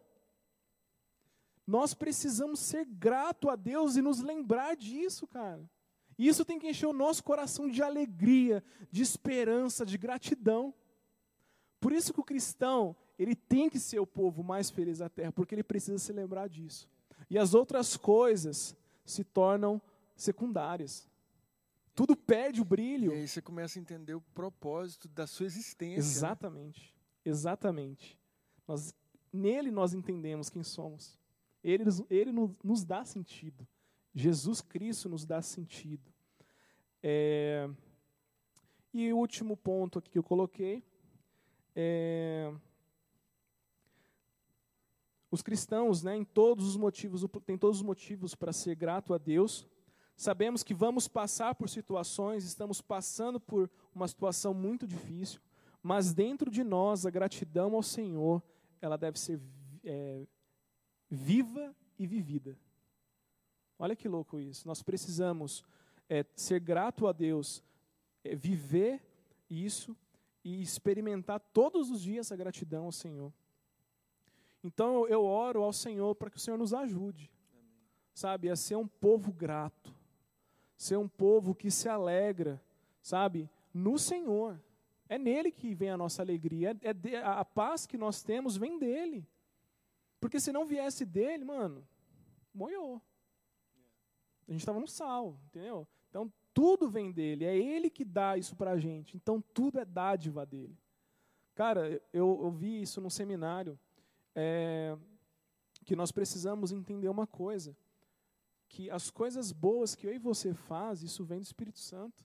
Nós precisamos ser grato a Deus e nos lembrar disso, cara. E isso tem que encher o nosso coração de alegria, de esperança, de gratidão. Por isso que o cristão, ele tem que ser o povo mais feliz da terra, porque ele precisa se lembrar disso. E as outras coisas se tornam secundárias. Tudo perde o brilho. E aí você começa a entender o propósito da sua existência. Exatamente. Né? Exatamente. Nós, nele nós entendemos quem somos. Ele, ele nos, nos dá sentido. Jesus Cristo nos dá sentido. É, e o último ponto aqui que eu coloquei é, os cristãos, né, em todos os motivos, têm todos os motivos para ser grato a Deus. Sabemos que vamos passar por situações, estamos passando por uma situação muito difícil, mas dentro de nós a gratidão ao Senhor, ela deve ser é, viva e vivida. Olha que louco isso. Nós precisamos é, ser grato a Deus, é, viver isso e experimentar todos os dias a gratidão ao Senhor. Então eu oro ao Senhor para que o Senhor nos ajude, sabe, a ser um povo grato, ser um povo que se alegra, sabe, no Senhor. É nele que vem a nossa alegria, é, de, a, a paz que nós temos vem dele. Porque se não viesse dele, mano, moiou. A gente estava no sal, entendeu? Então tudo vem dele, é ele que dá isso para a gente. Então tudo é dádiva dele. Cara, eu, eu vi isso no seminário é, que nós precisamos entender uma coisa, que as coisas boas que eu e você faz, isso vem do Espírito Santo.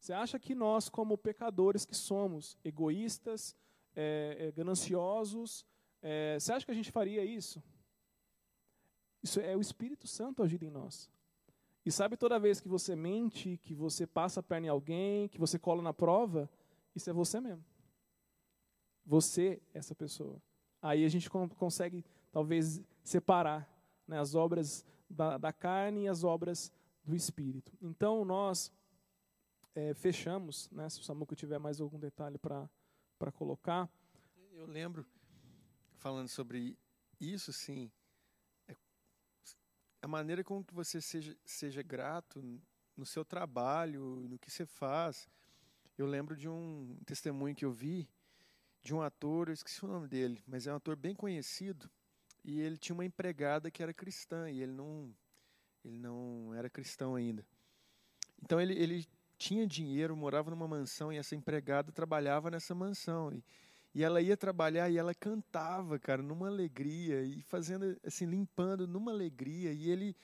Você acha que nós, como pecadores que somos, egoístas, é, é, gananciosos, é, você acha que a gente faria isso? Isso é o Espírito Santo agindo em nós. E sabe toda vez que você mente, que você passa a perna em alguém, que você cola na prova, isso é você mesmo. Você, essa pessoa. Aí a gente consegue, talvez, separar né, as obras da, da, carne e as obras do Espírito. Então, nós é, fechamos, né, se o Samuco tiver mais algum detalhe para colocar. Eu lembro, falando sobre isso, sim, é, a maneira como que você seja, seja grato no seu trabalho, no que você faz. Eu lembro de um testemunho que eu vi, de um ator, eu esqueci o nome dele, mas é um ator bem conhecido, e ele tinha uma empregada que era cristã, e ele não, ele não era cristão ainda. Então ele, ele tinha dinheiro, morava numa mansão, e essa empregada trabalhava nessa mansão. E, e ela ia trabalhar e ela cantava, cara, numa alegria, e fazendo, assim, limpando numa alegria, e ele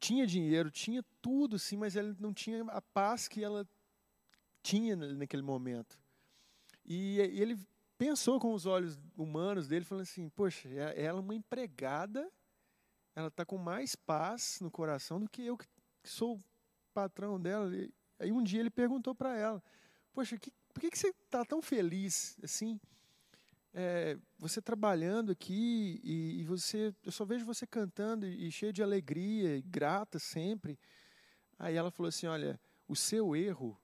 tinha dinheiro, tinha tudo, sim, mas ele não tinha a paz que ela tinha naquele momento. E, ele pensou com os olhos humanos dele, falando assim: Poxa, é, ela é uma empregada, ela está com mais paz no coração do que eu, que sou patrão dela. E aí um dia ele perguntou para ela: Poxa, que, por que, que você está tão feliz assim? É, você trabalhando aqui e, e, você, eu só vejo você cantando e, e cheio de alegria e grata sempre. Aí ela falou assim: Olha, o seu erro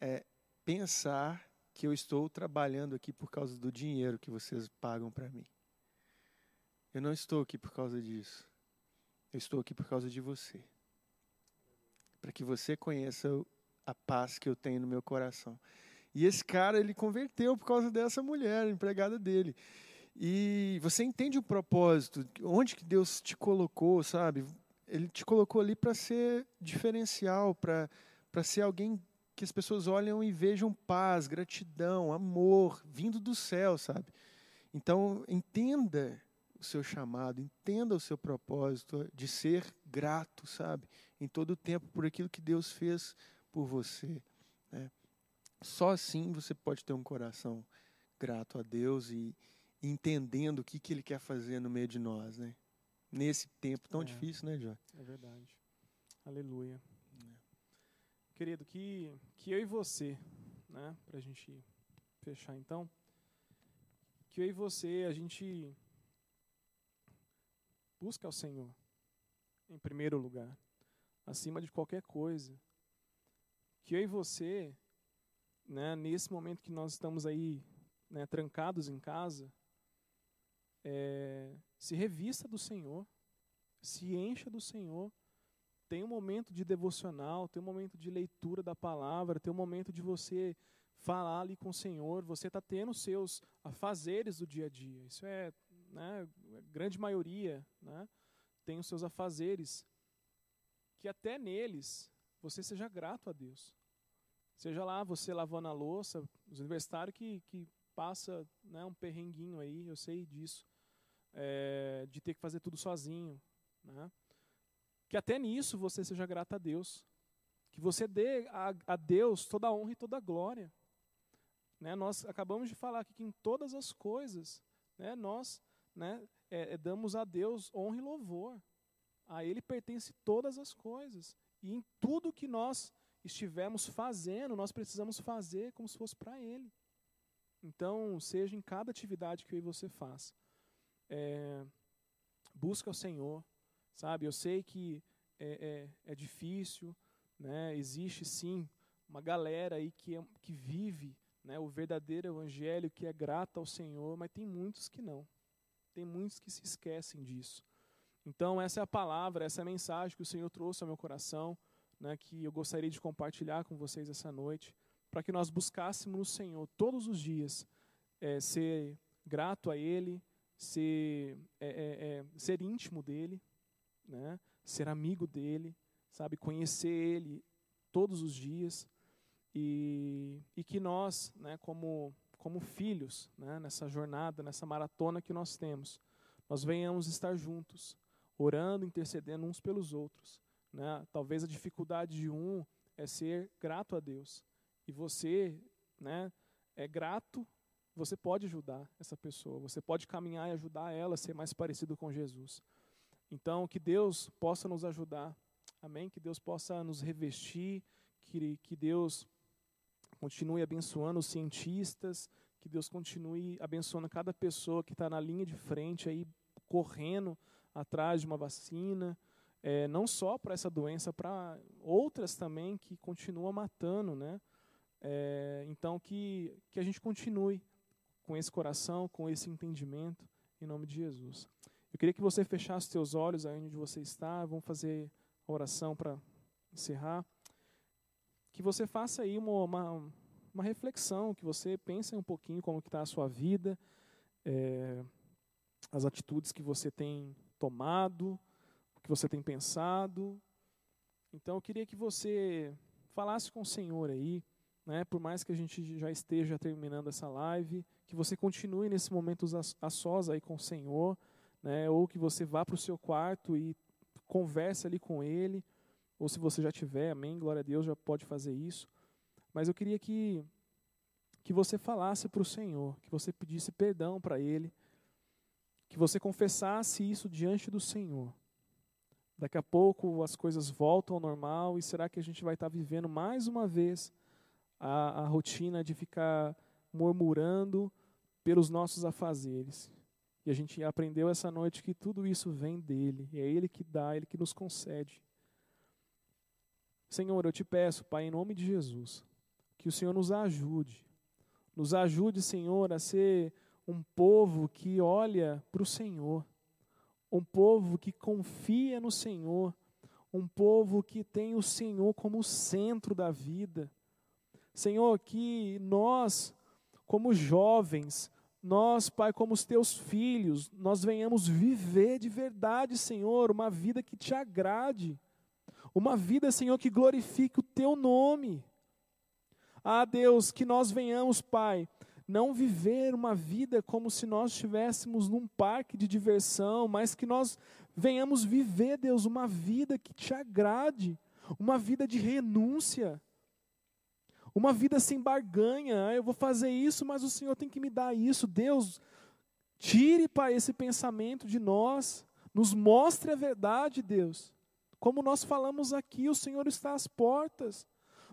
é pensar que eu estou trabalhando aqui por causa do dinheiro que vocês pagam para mim. Eu não estou aqui por causa disso. Eu estou aqui por causa de você. Para que você conheça a paz que eu tenho no meu coração. E esse cara, ele converteu por causa dessa mulher, empregada dele. E você entende o propósito, onde que Deus te colocou, sabe? Ele te colocou ali para ser diferencial, para ser alguém que as pessoas olham e vejam paz, gratidão, amor vindo do céu, sabe? Então, entenda o seu chamado, entenda o seu propósito de ser grato, sabe? Em todo o tempo por aquilo que Deus fez por você. Né? Só assim você pode ter um coração grato a Deus e, entendendo o que, que Ele quer fazer no meio de nós, né? Nesse tempo tão é, difícil, né, Jó? É verdade. Aleluia. Querido, que, que eu e você, né, para a gente fechar então, que eu e você, a gente busca o Senhor em primeiro lugar. acima de qualquer coisa. Que eu e você, né, nesse momento que nós estamos aí né, trancados em casa, é, se revista do Senhor, se encha do Senhor, tem um momento de devocional, tem um momento de leitura da palavra, tem um momento de você falar ali com o Senhor, você está tendo seus afazeres do dia a dia. Isso é, né, a grande maioria, né, tem os seus afazeres, que até neles você seja grato a Deus. Seja lá você lavando a louça, os universitários que, que passa né, um perrenguinho aí, eu sei disso, é, de ter que fazer tudo sozinho. Né? Que até nisso você seja grato a Deus. Que você dê a, a Deus toda a honra e toda a glória. Né, nós acabamos de falar aqui que em todas as coisas, né, nós né, é, é, damos a Deus honra e louvor. A Ele pertence todas as coisas. E em tudo que nós estivermos fazendo, nós precisamos fazer como se fosse para Ele. Então, seja em cada atividade que eu e você faz, é, busca o Senhor, sabe? Eu sei que é, é, é difícil, né? Existe sim uma galera aí que, é, que vive né, o verdadeiro evangelho, que é grata ao Senhor, mas tem muitos que não. Tem muitos que se esquecem disso. Então, essa é a palavra, essa é a mensagem que o Senhor trouxe ao meu coração, né, que eu gostaria de compartilhar com vocês essa noite, para que nós buscássemos no Senhor todos os dias é, ser grato a Ele, ser, é, é, é ser íntimo dEle, né, ser amigo dEle, sabe, conhecer Ele todos os dias e, e que nós, né, como, como filhos, né, nessa jornada, nessa maratona que nós temos, nós venhamos estar juntos, orando, intercedendo uns pelos outros. Né? Talvez a dificuldade de um é ser grato a Deus. E você né, é grato, você pode ajudar essa pessoa, você pode caminhar e ajudar ela a ser mais parecido com Jesus. Então, que Deus possa nos ajudar, amém? Que Deus possa nos revestir, que, que Deus continue abençoando os cientistas, que Deus continue abençoando cada pessoa que está na linha de frente aí, correndo atrás de uma vacina, é, não só para essa doença, para outras também que continuam matando, né? É, então que, que a gente continue com esse coração, com esse entendimento, em nome de Jesus. Eu queria que você fechasse seus olhos aí onde você está, vamos fazer a oração para encerrar. Que você faça aí uma, uma, uma, reflexão, que você pense um pouquinho como está a sua vida, é, as atitudes que você tem tomado, o que você tem pensado. Então eu queria que você falasse com o Senhor aí, né, por mais que a gente já esteja terminando essa live, que você continue nesse momento a sós aí com o Senhor, né, ou que você vá para o seu quarto e converse ali com Ele, ou se você já tiver, amém, glória a Deus, já pode fazer isso. Mas eu queria que, que você falasse para o Senhor, que você pedisse perdão para Ele, que você confessasse isso diante do Senhor. Daqui a pouco as coisas voltam ao normal e será que a gente vai estar vivendo mais uma vez a, a rotina de ficar murmurando pelos nossos afazeres? E a gente aprendeu essa noite que tudo isso vem dele, é ele que dá, ele que nos concede. Senhor, eu te peço, Pai, em nome de Jesus, que o Senhor nos ajude. Nos ajude, Senhor, a ser um povo que olha para o Senhor, um povo que confia no Senhor, um povo que tem o Senhor como centro da vida. Senhor, que nós, como jovens, nós, Pai, como os teus filhos, nós venhamos viver de verdade, Senhor, uma vida que te agrade uma vida, Senhor, que glorifique o teu nome. Ah, Deus, que nós venhamos, Pai, não viver uma vida como se nós estivéssemos num parque de diversão, mas que nós venhamos viver, Deus, uma vida que te agrade, uma vida de renúncia, uma vida sem barganha. Ah, eu vou fazer isso, mas o Senhor tem que me dar isso. Deus, tire, Pai, esse pensamento de nós, nos mostre a verdade, Deus. Como nós falamos aqui, o Senhor está às portas.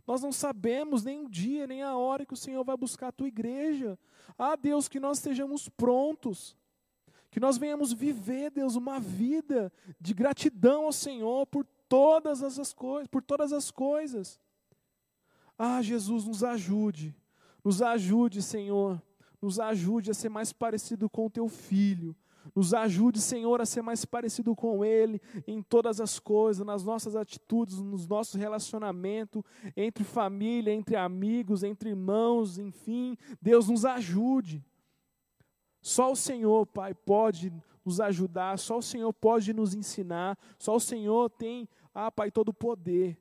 Nós não sabemos nem o dia, nem a hora que o Senhor vai buscar a tua igreja. Ah, Deus, que nós estejamos prontos. Que nós venhamos viver, Deus, uma vida de gratidão ao Senhor por todas as coisas, por todas as coisas. Ah, Jesus, nos ajude. Nos ajude, Senhor. Nos ajude a ser mais parecido com o teu filho. Nos ajude, Senhor, a ser mais parecido com Ele em todas as coisas, nas nossas atitudes, nos nossos relacionamentos, entre família, entre amigos, entre irmãos, enfim. Deus nos ajude. Só o Senhor, Pai, pode nos ajudar, só o Senhor pode nos ensinar, só o Senhor tem, ah, Pai, todo o poder.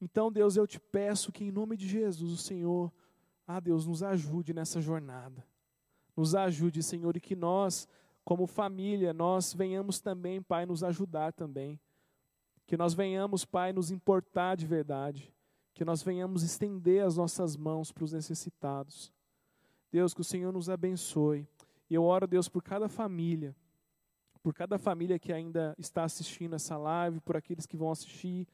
Então, Deus, eu te peço que em nome de Jesus, o Senhor, ah, Deus, nos ajude nessa jornada. Nos ajude, Senhor, e que nós, como família, nós venhamos também, Pai, nos ajudar também. Que nós venhamos, Pai, nos importar de verdade. Que nós venhamos estender as nossas mãos para os necessitados. Deus, que o Senhor nos abençoe. E eu oro, Deus, por cada família, por cada família que ainda está assistindo essa live, por aqueles que vão assistir.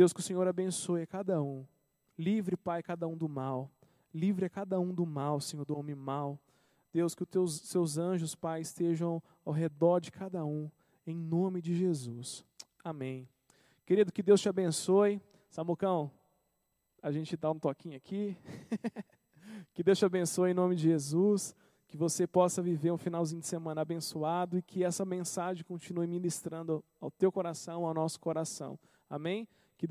Deus, que o Senhor abençoe a cada um. Livre, Pai, cada um do mal. Livre a cada um do mal, Senhor, do homem mal. Deus, que os teus seus anjos, Pai, estejam ao redor de cada um, em nome de Jesus. Amém. Querido, que Deus te abençoe. Samucão, a gente dá um toquinho aqui. (laughs) que Deus te abençoe em nome de Jesus. Que você possa viver um finalzinho de semana abençoado e que essa mensagem continue ministrando ao teu coração, ao nosso coração. Amém?